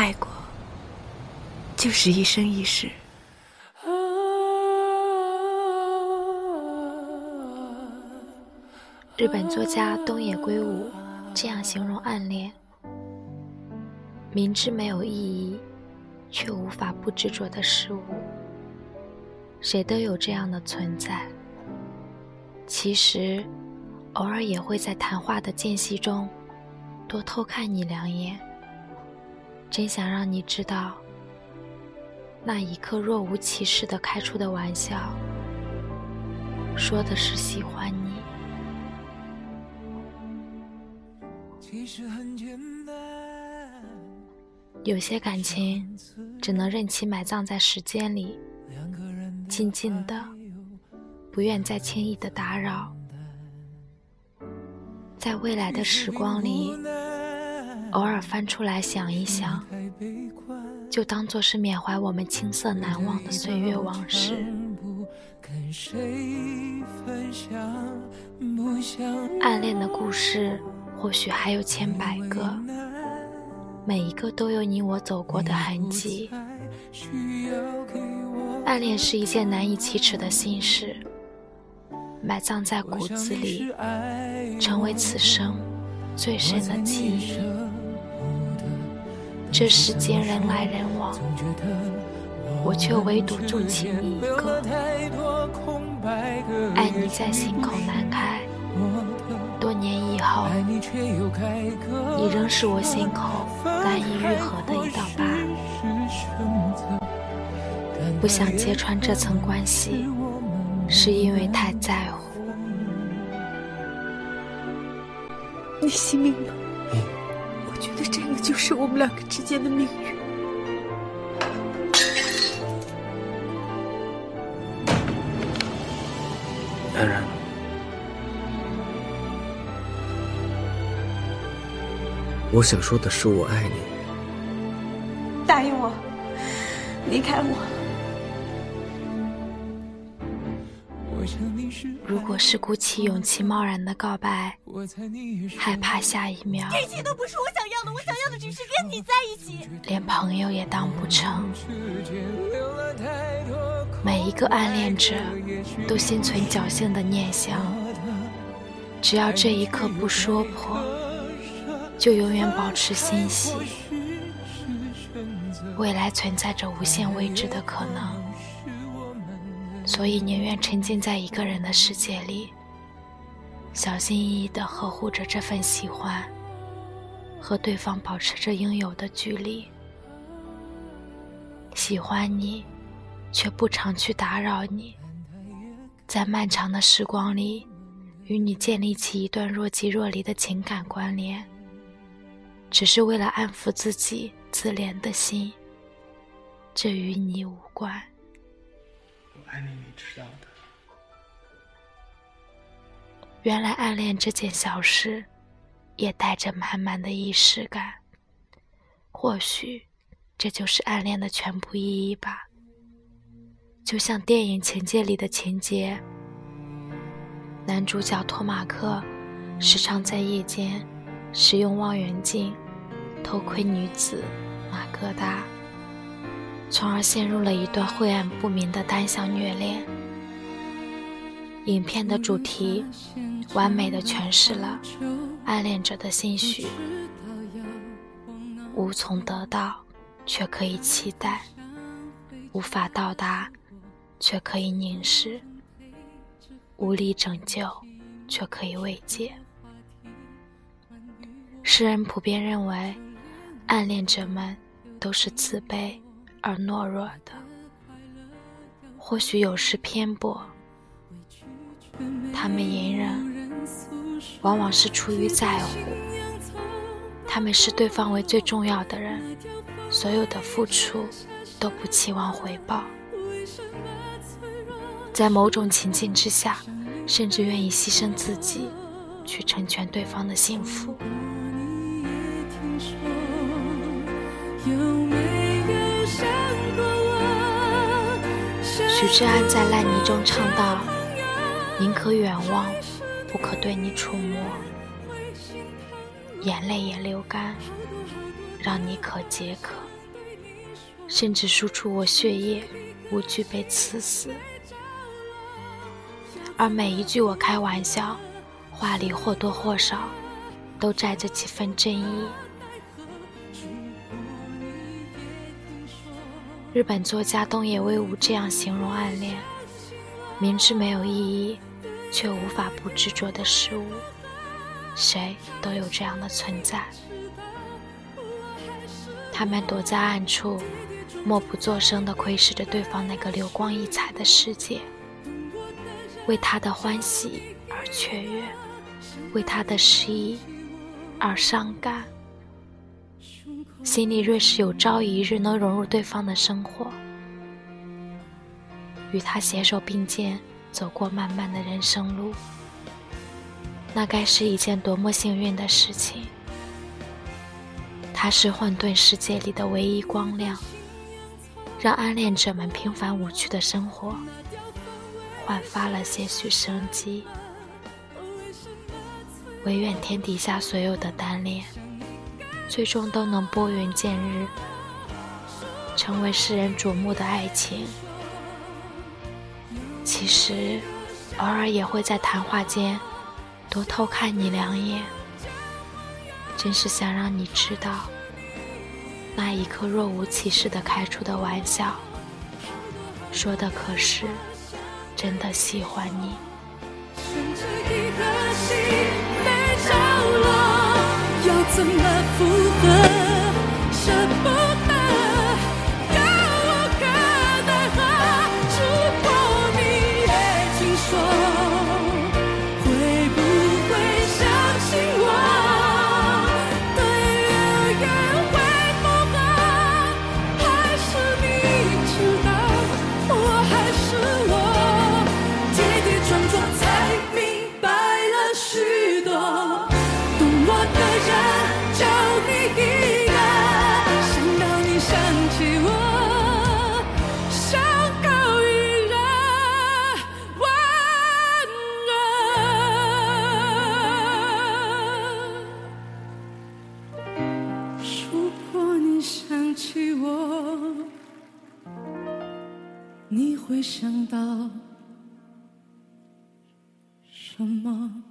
爱过，就是一生一世。日本作家东野圭吾这样形容暗恋：明知没有意义，却无法不执着的事物。谁都有这样的存在。其实，偶尔也会在谈话的间隙中，多偷看你两眼。真想让你知道，那一刻若无其事的开出的玩笑，说的是喜欢你。有些感情，只能任其埋葬在时间里。静静的，不愿再轻易的打扰。在未来的时光里，偶尔翻出来想一想，就当做是缅怀我们青涩难忘的岁月往事。暗恋的故事或许还有千百个，每一个都有你我走过的痕迹。暗恋是一件难以启齿的心事，埋葬在骨子里，成为此生最深的记忆。这世间人来人往，我却唯独钟情你一个。爱你在心口难开，多年以后，你仍是我心口难以愈合的一道疤。不想揭穿这层关系，是因为太在乎。你信命吗？我觉得这个就是我们两个之间的命运。安然，我想说的是，我爱你。答应我，离开我。如果是鼓起勇气贸然的告白，害怕下一秒，这些都不是我想要的，我想要的只是跟你在一起，连朋友也当不成。每一个暗恋者都心存侥幸的念想，只要这一刻不说破，就永远保持欣喜。未来存在着无限未知的可能。所以宁愿沉浸在一个人的世界里，小心翼翼地呵护着这份喜欢，和对方保持着应有的距离。喜欢你，却不常去打扰你，在漫长的时光里，与你建立起一段若即若离的情感关联，只是为了安抚自己自怜的心。这与你无关。爱你，你知道的。原来暗恋这件小事，也带着满满的仪式感。或许，这就是暗恋的全部意义吧。就像电影情节里的情节，男主角托马克时常在夜间使用望远镜偷窥女子玛格达。从而陷入了一段晦暗不明的单向虐恋。影片的主题完美的诠释了暗恋者的心绪：无从得到，却可以期待；无法到达，却可以凝视；无力拯救，却可以慰藉。世人普遍认为，暗恋者们都是自卑。而懦弱的，或许有时偏颇。他们隐忍，往往是出于在乎。他们视对方为最重要的人，所有的付出都不期望回报。在某种情境之下，甚至愿意牺牲自己，去成全对方的幸福。许志安在烂泥中唱道：“宁可远望，不可对你触摸；眼泪也流干，让你可解渴。”甚至输出我血液，无惧被刺死。而每一句我开玩笑，话里或多或少都带着几分真意。日本作家东野圭吾这样形容暗恋：明知没有意义，却无法不执着的事物。谁都有这样的存在。他们躲在暗处，默不作声地窥视着对方那个流光溢彩的世界，为他的欢喜而雀跃，为他的失意而伤感。心里若是有朝一日能融入对方的生活，与他携手并肩走过漫漫的人生路，那该是一件多么幸运的事情！他是混沌世界里的唯一光亮，让暗恋者们平凡无趣的生活焕发了些许生机。唯愿天底下所有的单恋。最终都能拨云见日，成为世人瞩目的爱情。其实，偶尔也会在谈话间多偷看你两眼，真是想让你知道，那一刻若无其事的开出的玩笑，说的可是真的喜欢你。怎么复合？你会想到什么？